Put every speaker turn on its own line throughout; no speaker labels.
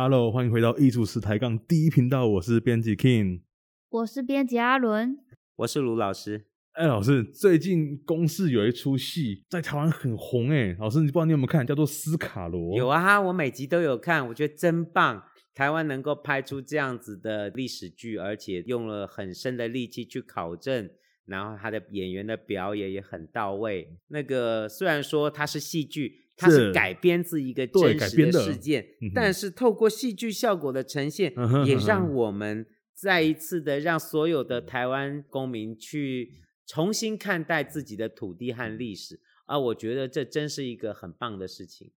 Hello，欢迎回到艺术史抬杠第一频道，我是编辑 King，
我是编辑阿伦，
我是卢老师。
哎，老师，最近公视有一出戏在台湾很红哎，老师，你不知道你有没有看，叫做《斯卡罗》。
有啊，我每集都有看，我觉得真棒。台湾能够拍出这样子的历史剧，而且用了很深的力气去考证，然后他的演员的表演也很到位。那个虽然说它是戏剧，它是改编自一个真实的事件，是但是透过戏剧效果的呈现，嗯、也让我们再一次的让所有的台湾公民去重新看待自己的土地和历史啊！我觉得这真是一个很棒的事情。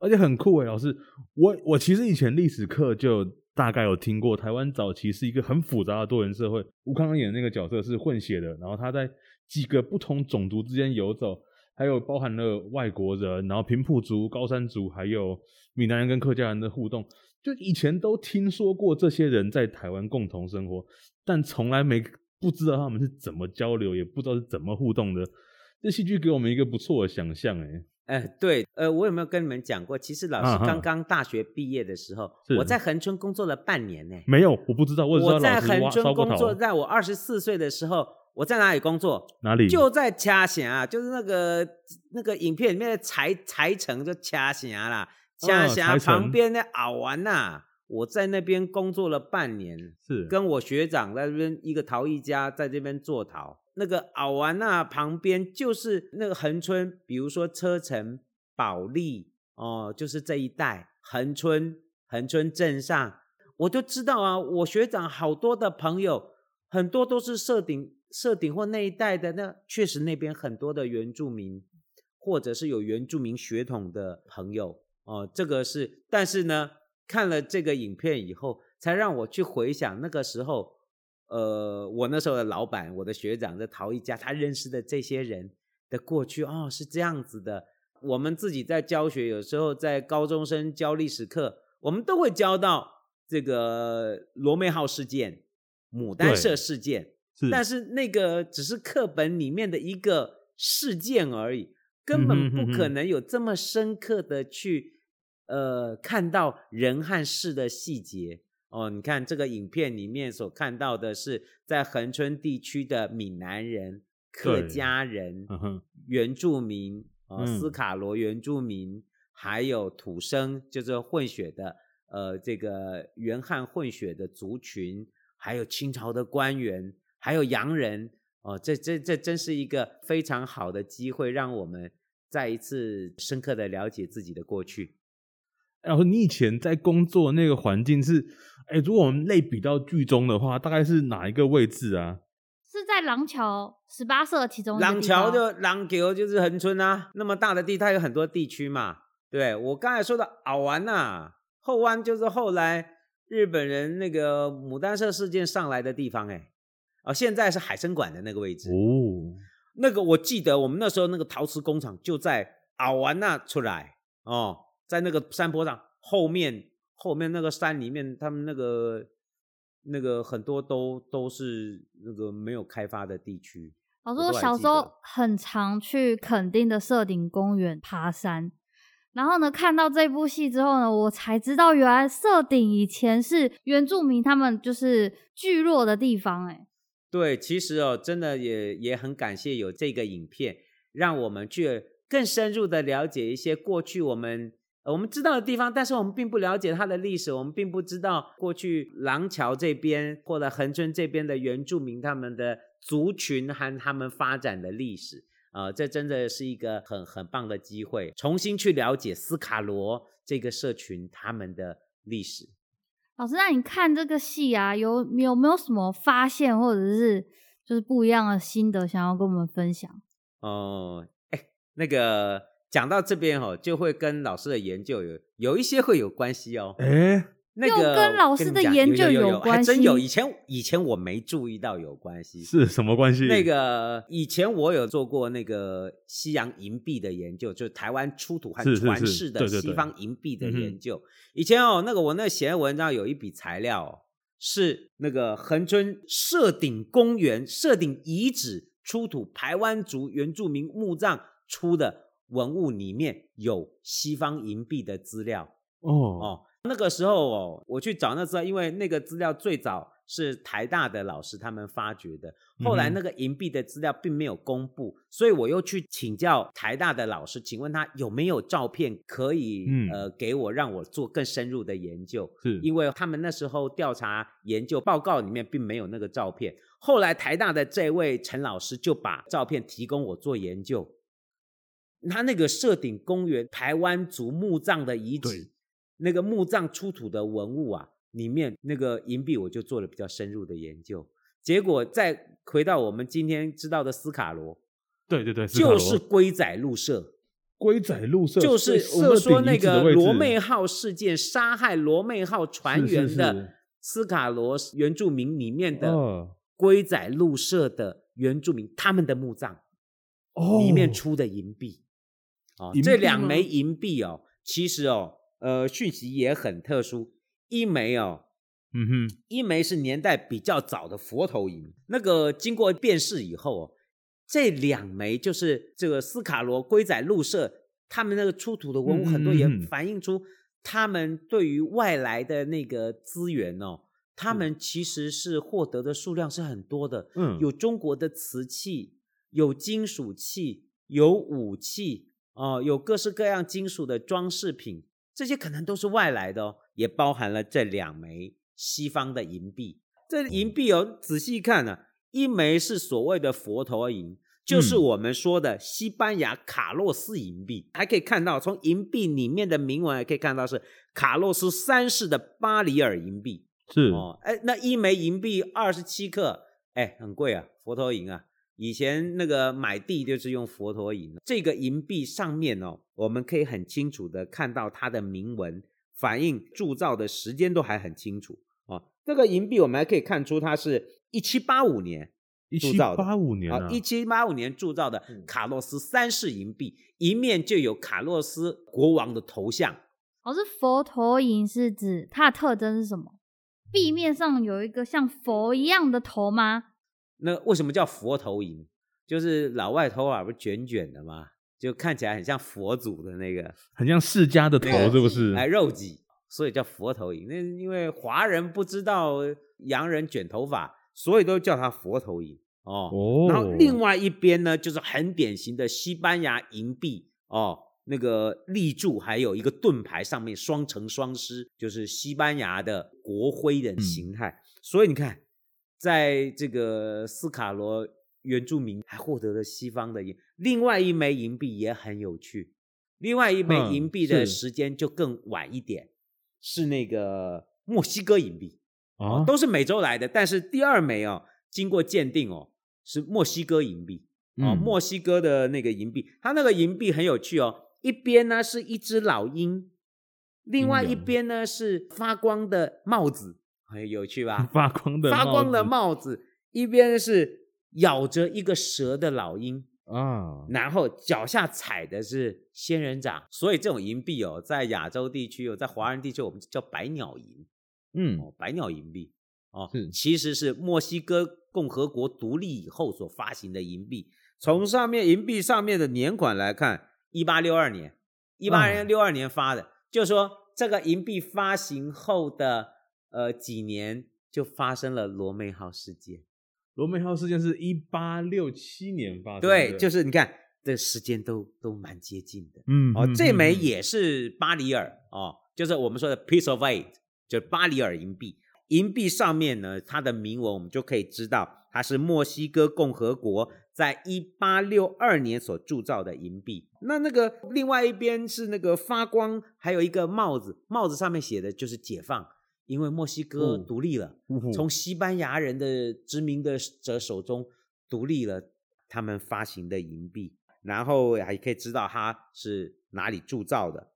而且很酷诶，老师，我我其实以前历史课就大概有听过，台湾早期是一个很复杂的多元社会。吴慷仁演的那个角色是混血的，然后他在几个不同种族之间游走，还有包含了外国人，然后平埔族、高山族，还有闽南人跟客家人的互动。就以前都听说过这些人在台湾共同生活，但从来没不知道他们是怎么交流，也不知道是怎么互动的。这戏剧给我们一个不错的想象，诶。
哎、呃，对，呃，我有没有跟你们讲过？其实老师刚刚大学毕业的时候，啊、我在恒春工作了半年呢。
没有，我不知道。我，知道
我在恒春工作，在我二十四岁的时候，我在哪里工作？
哪里？
就在掐峡，就是那个那个影片里面的柴柴城，就掐峡啦，掐峡旁边的澳湾呐。我在那边工作了半年，是跟我学长在这边一个陶艺家在这边做陶。那个奥玩那旁边就是那个恒春，比如说车城、保利哦，就是这一带恒春、恒春镇上，我就知道啊。我学长好多的朋友，很多都是设顶、社顶或那一带的。那确实那边很多的原住民，或者是有原住民血统的朋友哦。这个是，但是呢，看了这个影片以后，才让我去回想那个时候。呃，我那时候的老板，我的学长在陶艺家，他认识的这些人的过去哦，是这样子的。我们自己在教学，有时候在高中生教历史课，我们都会教到这个罗妹号事件、牡丹社事件，是，但是那个只是课本里面的一个事件而已，根本不可能有这么深刻的去呃看到人和事的细节。哦，你看这个影片里面所看到的是在恒春地区的闽南人、客家人、原住民啊、斯卡罗原住民，还有土生，就是混血的，呃，这个原汉混血的族群，还有清朝的官员，还有洋人。哦，这这这真是一个非常好的机会，让我们再一次深刻的了解自己的过去。
然后你以前在工作那个环境是，哎，如果我们类比到剧中的话，大概是哪一个位置啊？
是在廊桥十八社其中。
廊桥就廊桥就是恒春啊，那么大的地，它有很多地区嘛。对，我刚才说的澳湾呐，后湾就是后来日本人那个牡丹社事件上来的地方，哎，哦，现在是海参馆的那个位置。哦，那个我记得我们那时候那个陶瓷工厂就在澳湾那出来哦。在那个山坡上，后面后面那个山里面，他们那个那个很多都都是那个没有开发的地区。
老师，我小时候很常去垦丁的社顶公园爬山，然后呢，看到这部戏之后呢，我才知道原来社顶以前是原住民他们就是聚落的地方。哎，
对，其实哦，真的也也很感谢有这个影片，让我们去更深入的了解一些过去我们。我们知道的地方，但是我们并不了解它的历史，我们并不知道过去廊桥这边或者恒春这边的原住民他们的族群和他们发展的历史啊、这真的是一个很很棒的机会，重新去了解斯卡罗这个社群他们的历史。
老师，那你看这个戏啊，有有没有什么发现，或者是就是不一样的心得，想要跟我们分享？
哦，哎，那个。讲到这边哦，就会跟老师的研究有有一些会有关系哦。哎，那个
跟老师的研究有关系，有有有
还真有。以前以前我没注意到有关系，
是什么关系？
那个以前我有做过那个西洋银币的研究，就是台湾出土和传世的西方银币的研究。以前哦，那个我那写的文章有一笔材料是那个恒春社顶公园社顶遗址出土台湾族原住民墓葬出的。文物里面有西方银币的资料哦哦，那个时候哦，我去找那时候，因为那个资料最早是台大的老师他们发掘的，后来那个银币的资料并没有公布，所以我又去请教台大的老师，请问他有没有照片可以呃给我，让我做更深入的研究。是，因为他们那时候调查研究报告里面并没有那个照片，后来台大的这位陈老师就把照片提供我做研究。他那个社顶公园台湾族墓葬的遗址，那个墓葬出土的文物啊，里面那个银币，我就做了比较深入的研究。结果再回到我们今天知道的斯卡罗，
对对对，
就是龟仔陆社，
龟仔陆社
就是我们说那个罗妹号事件杀害罗妹号船员的斯卡罗原住民里面的龟仔陆社的原住民，他们的墓葬里面出的银币。哦，这两枚银币哦，其实哦，呃，讯息也很特殊。一枚哦，嗯哼，一枚是年代比较早的佛头银，那个经过辨识以后哦，这两枚就是这个斯卡罗龟仔鹿社他们那个出土的文物很多，也反映出他们对于外来的那个资源哦，他们其实是获得的数量是很多的。嗯，有中国的瓷器，有金属器，有武器。哦，有各式各样金属的装饰品，这些可能都是外来的哦，也包含了这两枚西方的银币。这银币哦，仔细看呢、啊，一枚是所谓的佛陀银，就是我们说的西班牙卡洛斯银币，嗯、还可以看到从银币里面的铭文还可以看到是卡洛斯三世的巴里尔银币。是哦，哎，那一枚银币二十七克，哎，很贵啊，佛陀银啊。以前那个买地就是用佛陀银，这个银币上面哦，我们可以很清楚的看到它的铭文，反映铸造的时间都还很清楚啊。这个银币我们还可以看出它是一七八五年铸造的，一七八五年啊，一七八五年铸造的卡洛斯三世银币，一面就有卡洛斯国王的头像。
哦，是佛陀银是指它的特征是什么？币面上有一个像佛一样的头吗？
那为什么叫佛头银？就是老外头发不是卷卷的吗？就看起来很像佛祖的那个，
很像释迦的头，是不是？
哎，肉髻，所以叫佛头银。那因为华人不知道洋人卷头发，所以都叫它佛头银哦。哦。然后另外一边呢，就是很典型的西班牙银币哦，那个立柱还有一个盾牌，上面双城双狮，就是西班牙的国徽的形态。嗯、所以你看。在这个斯卡罗原住民还获得了西方的银，另外一枚银币也很有趣，另外一枚银币的时间就更晚一点，是，是那个墨西哥银币。哦，都是美洲来的，但是第二枚哦，经过鉴定哦，是墨西哥银币。哦，墨西哥的那个银币，它那个银币很有趣哦，一边呢是一只老鹰，另外一边呢是发光的帽子。很有趣吧？
发光的
发光的帽子，一边是咬着一个蛇的老鹰啊，然后脚下踩的是仙人掌，所以这种银币哦，在亚洲地区哦，在华人地区我们叫百鸟银，嗯，哦，百鸟银币哦，其实是墨西哥共和国独立以后所发行的银币。从上面银币上面的年款来看，一八六二年，一八六二年发的，嗯、就说这个银币发行后的。呃，几年就发生了罗妹号事件。
罗妹号事件是一八六七年发生的。
对，就是你看，这时间都都蛮接近的。嗯，哦，这枚也是巴里尔哦，就是我们说的 piece of eight，就是巴里尔银币。银币上面呢，它的铭文我们就可以知道，它是墨西哥共和国在一八六二年所铸造的银币。那那个另外一边是那个发光，还有一个帽子，帽子上面写的就是解放。因为墨西哥独立了，哦、从西班牙人的殖民的者手中独立了，他们发行的银币，然后还可以知道它是哪里铸造的。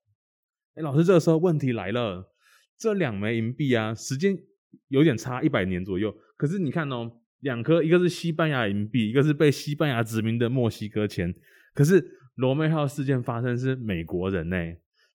哎，老师，这个时候问题来了，这两枚银币啊，时间有点差一百年左右，可是你看哦，两颗，一个是西班牙银币，一个是被西班牙殖民的墨西哥钱，可是罗妹号事件发生是美国人呢，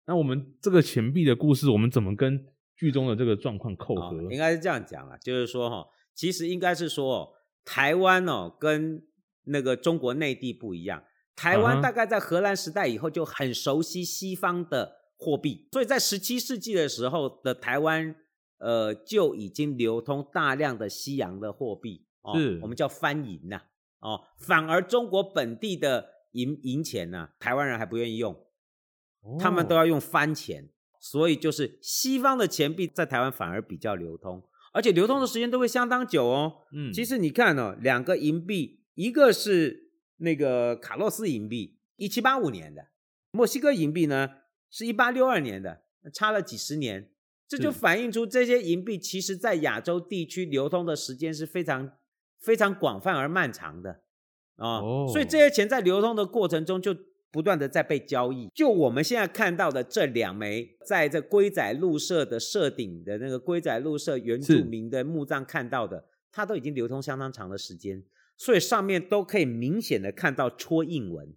那我们这个钱币的故事，我们怎么跟？剧中的这个状况扣合，
应该是这样讲啊，就是说哈，其实应该是说，台湾哦跟那个中国内地不一样，台湾大概在荷兰时代以后就很熟悉西方的货币。所以在十七世纪的时候的台湾，呃，就已经流通大量的西洋的货币，哦，是我们叫番银呐，哦，反而中国本地的银银钱呢，台湾人还不愿意用，他们都要用番钱，所以就是西方的钱币在台湾反而比较流通。而且流通的时间都会相当久哦。嗯，其实你看哦，两个银币，一个是那个卡洛斯银币，一七八五年的；墨西哥银币呢，是一八六二年的，差了几十年。这就反映出这些银币其实在亚洲地区流通的时间是非常非常广泛而漫长的啊。哦，所以这些钱在流通的过程中就。不断的在被交易，就我们现在看到的这两枚，在这龟仔鹿社的社顶的那个龟仔鹿社原住民的墓葬看到的，它都已经流通相当长的时间，所以上面都可以明显的看到戳印纹，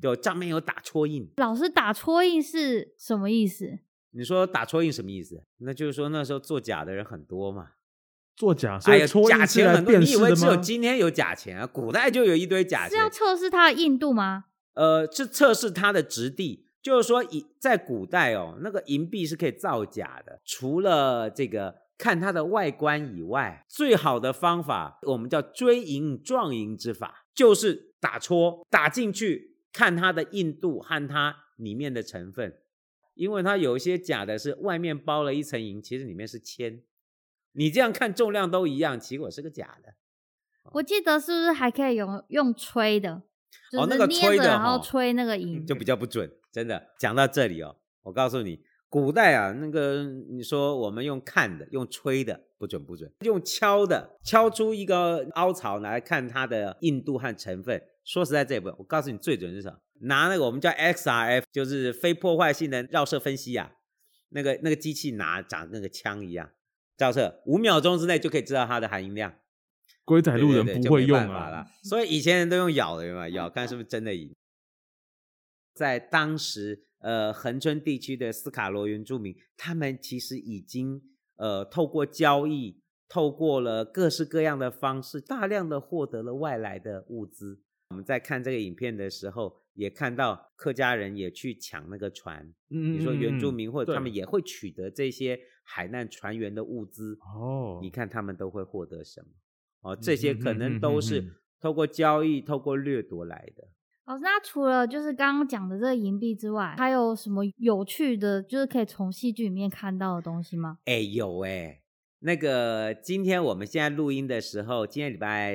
就上面有打戳印。
老师，打戳印是什么意思？
你说打戳印什么意思？那就是说那时候做假的人很多嘛，
做假，所以
假钱很多。你以为只有今天有假钱啊？古代就有一堆假钱。
是要测试它的硬度吗？
呃，是测试它的质地，就是说，以在古代哦，那个银币是可以造假的。除了这个看它的外观以外，最好的方法，我们叫锥银撞银之法，就是打戳打进去，看它的硬度和它里面的成分。因为它有一些假的是外面包了一层银，其实里面是铅。你这样看重量都一样，结果是个假的。
我记得是不是还可以用用吹的？
哦，那个吹的，
然后吹那个音
就比较不准，真的。讲到这里哦，我告诉你，古代啊，那个你说我们用看的，用吹的不准不准，用敲的，敲出一个凹槽来看它的硬度和成分。说实在这一步，我告诉你最准是什么？拿那个我们叫 XRF，就是非破坏性的绕射分析啊，那个那个机器拿长那个枪一样，照射五秒钟之内就可以知道它的含银量。
龟仔路人不会用啊，
所以以前人都用咬的嘛，咬看是不是真的赢。在当时，呃，恒春地区的斯卡罗原住民，他们其实已经呃透过交易，透过了各式各样的方式，大量的获得了外来的物资。我们在看这个影片的时候，也看到客家人也去抢那个船。嗯，你说原住民或者他们也会取得这些海难船员的物资。哦，你看他们都会获得什么？哦，这些可能都是透过交易、透过掠夺来的。
老师，那除了就是刚刚讲的这个银币之外，还有什么有趣的，就是可以从戏剧里面看到的东西吗？
哎，有哎，那个今天我们现在录音的时候，今天礼拜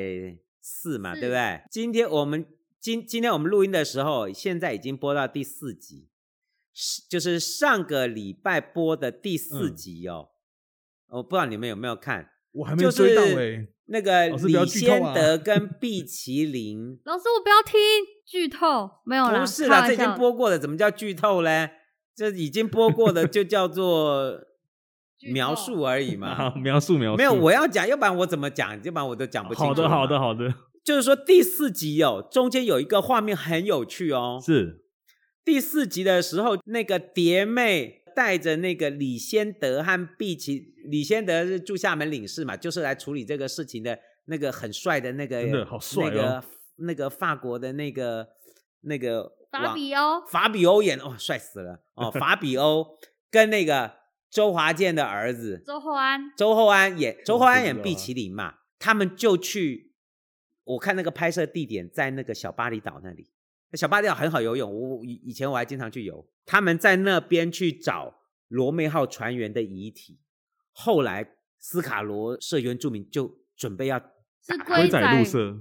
四嘛，是对不对？今天我们今今天我们录音的时候，现在已经播到第四集，就是上个礼拜播的第四集哦。我、不知道你们有没有看。
我还没追到哎、欸，
那个李先德跟 毕麒麟，
老师我不要听剧透，没有啦，
不是啦，这已经播过了，怎么叫剧透嘞？这已经播过的 就叫做 描述而已嘛，
透描述描述，
没有我要讲，要不然我怎么讲？要不然我都讲不清楚。
好的好的好的，
就是说第四集哦，中间有一个画面很有趣哦，
是
第四集的时候，那个蝶妹。带着那个李先德和毕奇，李先德是驻厦门领事嘛，就是来处理这个事情的那个很帅的那个，
真的好帅哦，
那个那个法国的那个那个
法比欧，
法比欧演哦，帅死了。哦，法比欧跟那个周华健的儿子
周厚安，
周厚安演周厚安演毕麒麟嘛，他们就去，我看那个拍摄地点在那个小巴厘岛那里。小巴厘岛很好游泳，我以以前我还经常去游。他们在那边去找罗妹号船员的遗体，后来斯卡罗社原住民就准备要
是龟仔鹿社，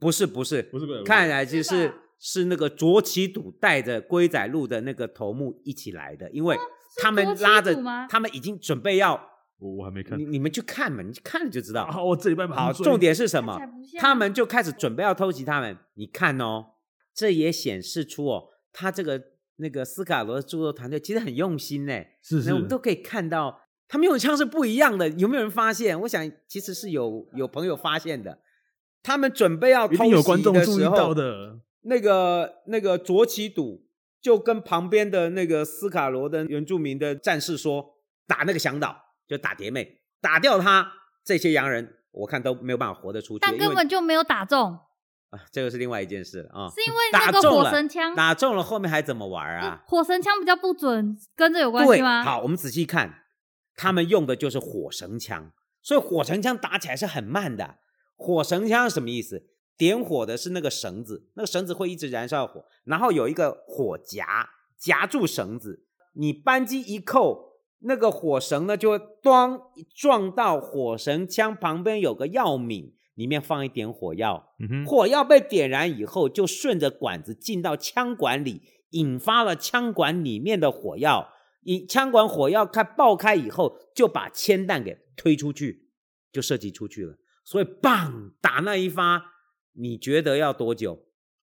不是不是不是，不是看来就是是，是那个卓奇笃带着龟仔鹿的那个头目一起来的，因为他们拉着他们已经准备要，
我我还没看，
你你们去看嘛，你去看了就知道。
好，我这礼拜
好，重点是什么？他们就开始准备要偷袭他们，你看哦。这也显示出哦，他这个那个斯卡罗的制作团队其实很用心呢。
是是，
我们都可以看到，他们用的枪是不一样的。有没有人发现？我想其实是有有朋友发现的。他们准备要偷袭的时候，
的
那个那个卓旗笃就跟旁边的那个斯卡罗的原住民的战士说：“打那个向导，就打蝶妹，打掉他。这些洋人我看都没有办法活得出去，
但根本就没有打中。”
啊，这个是另外一件事了啊。
是因为那个火神枪
打中了，后面还怎么玩啊？
火神枪比较不准，跟这有关系吗？
好，我们仔细看，他们用的就是火神枪，所以火神枪打起来是很慢的。火神枪是什么意思？点火的是那个绳子，那个绳子会一直燃烧火，然后有一个火夹夹住绳子，你扳机一扣，那个火绳呢就会咣撞到火绳枪旁边有个药皿，里面放一点火药，嗯，火药被点燃以后，就顺着管子进到枪管里，引发了枪管里面的火药，以枪管火药开爆开以后，就把铅弹给推出去，就射击出去了。所以，棒打那一发，你觉得要多久？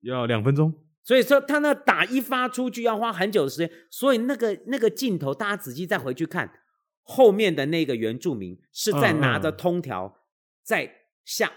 要两分钟。
所以说，他那打一发出去要花很久的时间。所以，那个那个镜头，大家仔细再回去看，后面的那个原住民是在拿着通条在下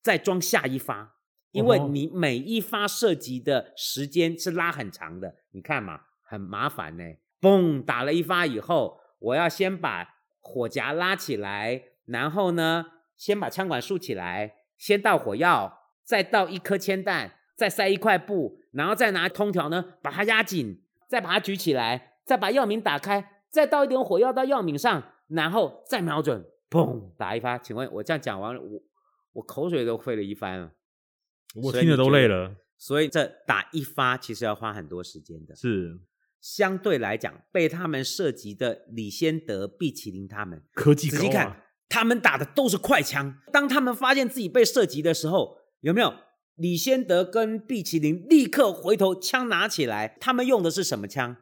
再装下一发，因为你每一发射击的时间是拉很长的。你看嘛，很麻烦呢。嘣，打了一发以后，我要先把火夹拉起来，然后呢，先把枪管竖起来，先倒火药，再倒一颗铅弹，再塞一块布，然后再拿通条呢把它压紧，再把它举起来，再把药皿打开，再倒一点火药到药皿上，然后再瞄准，砰，打一发。请问我这样讲完了，我我口水都飞了一番了，
我听着都累了。
所以这打一发其实要花很多时间的。
是，
相对来讲，被他们涉及的李先德、毕奇林他们
科技啊。
仔细看。他们打的都是快枪。当他们发现自己被射击的时候，有没有李先德跟毕奇林立刻回头，枪拿起来？他们用的是什么枪？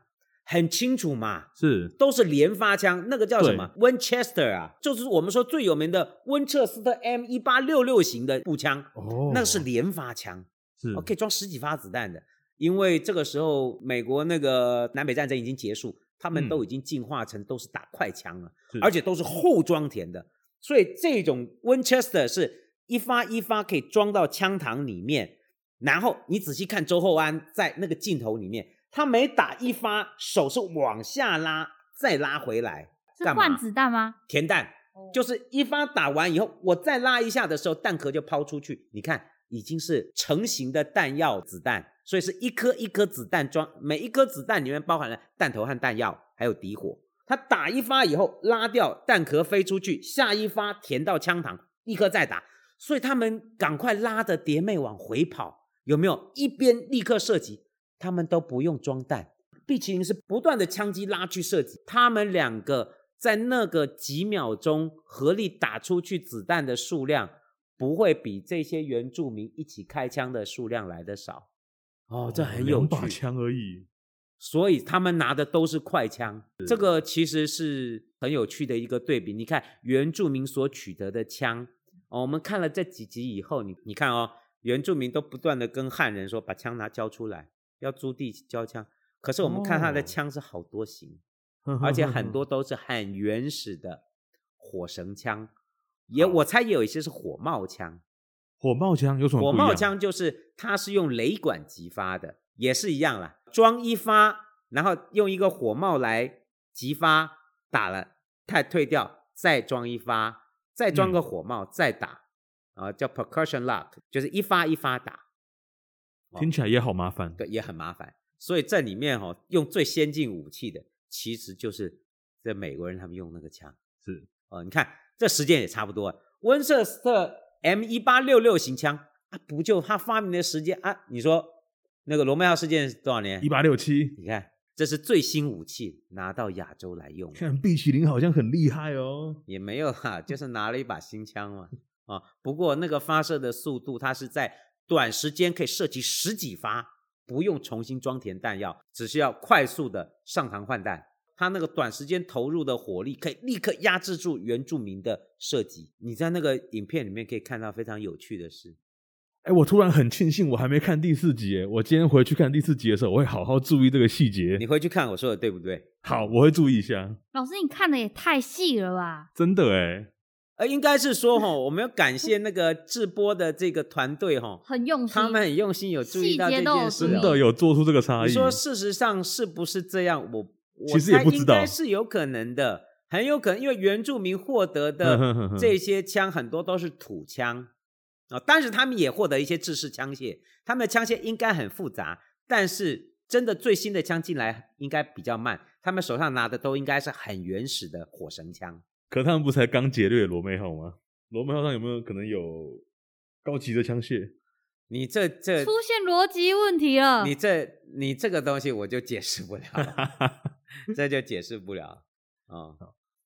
很清楚嘛，
是
都是连发枪。那个叫什么？Winchester 啊，就是我们说最有名的温彻斯特 M 一八六六型的步枪。哦，那个是连发枪，是可以装十几发子弹的。因为这个时候美国那个南北战争已经结束，他们都已经进化成都是打快枪了，而且都是后装填的。所以这种 Winchester 是一发一发可以装到枪膛里面，然后你仔细看周厚安在那个镜头里面，他每打一发，手是往下拉，再拉回来，
是换子弹吗？
填弹，就是一发打完以后，我再拉一下的时候，弹壳就抛出去。你看，已经是成型的弹药子弹，所以是一颗一颗子弹装，每一颗子弹里面包含了弹头和弹药，还有底火。他打一发以后拉掉弹壳飞出去，下一发填到枪膛，立刻再打。所以他们赶快拉着蝶妹往回跑，有没有？一边立刻射击，他们都不用装弹。毕奇林是不断的枪击拉去射击，他们两个在那个几秒钟合力打出去子弹的数量，不会比这些原住民一起开枪的数量来的少。哦，这很有趣。两
把枪而已。
所以他们拿的都是快枪，这个其实是很有趣的一个对比。你看原住民所取得的枪，哦，我们看了这几集以后，你你看哦，原住民都不断的跟汉人说，把枪拿交出来，要租地交枪。可是我们看他的枪是好多型，哦、而且很多都是很原始的火绳枪，也我猜也有一些是火帽枪。
火帽枪有什么？
火帽枪就是它是用雷管击发的。也是一样啦，装一发，然后用一个火帽来击发，打了，太退掉，再装一发，再装个火帽，再打，啊、嗯，叫 percussion lock，就是一发一发打，
听起来也好麻烦，
对，也很麻烦。所以在里面哈、哦，用最先进武器的，其实就是这美国人他们用那个枪，
是，
哦，你看这时间也差不多，温彻斯特 M 一八六六型枪啊，不就他发明的时间啊？你说？那个罗麦号事件是多少年？
一八六七。
你看，这是最新武器拿到亚洲来用。
看毕奇林好像很厉害哦。
也没有哈，就是拿了一把新枪嘛。啊，不过那个发射的速度，它是在短时间可以射击十几发，不用重新装填弹药，只需要快速的上膛换弹。它那个短时间投入的火力，可以立刻压制住原住民的射击。你在那个影片里面可以看到非常有趣的事。
哎，我突然很庆幸我还没看第四集。哎，我今天回去看第四集的时候，我会好好注意这个细节。
你回去看我说的对不对？
好，我会注意一下。
老师，你看的也太细了吧？
真的哎。
呃，应该是说哈，我们要感谢那个制播的这个团队哈，
很用心，
他们很用心，有注意到这件事，
真的有做出这个差异。
你说事实上是不是这样？我我猜应该是有可能的，很有可能，因为原住民获得的这些枪很多都是土枪。啊，但是他们也获得一些制式枪械，他们的枪械应该很复杂，但是真的最新的枪进来应该比较慢，他们手上拿的都应该是很原始的火绳枪。
可他们不才刚劫掠罗妹号吗？罗妹号上有没有可能有高级的枪械？
你这这
出现逻辑问题了。
你这你这个东西我就解释不了了，这就解释不了啊。哦、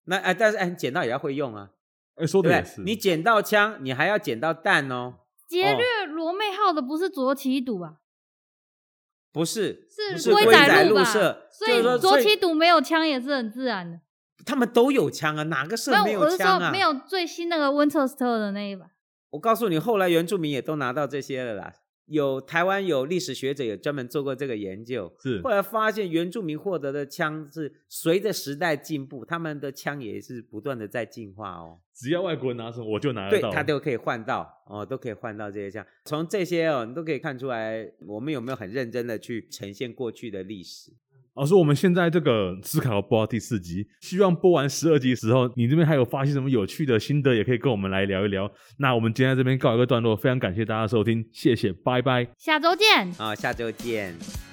那哎，但是哎，你捡到也要会用啊。
哎，说的也是。
你捡到枪，你还要捡到弹哦。
劫掠罗妹号的不是卓杞笃吧？
不是，
是龟仔路吧？
所
以卓杞笃没有枪也是很自然的。
他们都有枪啊，哪个社没有枪啊？
我是说没有最新那个温彻斯特的那一把。
我告诉你，后来原住民也都拿到这些了啦。有台湾有历史学者也专门做过这个研究，
是
后来发现原住民获得的枪是随着时代进步，他们的枪也是不断的在进化哦。
只要外国人拿什么，我就拿得到，
对，他都可以换到哦，都可以换到这些枪。从这些哦，你都可以看出来，我们有没有很认真的去呈现过去的历史。
老师，我们现在这个思考播到第四集，希望播完十二集的时候，你这边还有发现什么有趣的心得，也可以跟我们来聊一聊。那我们今天在这边告一个段落，非常感谢大家的收听，谢谢，拜拜，
下周见，
好，下周见。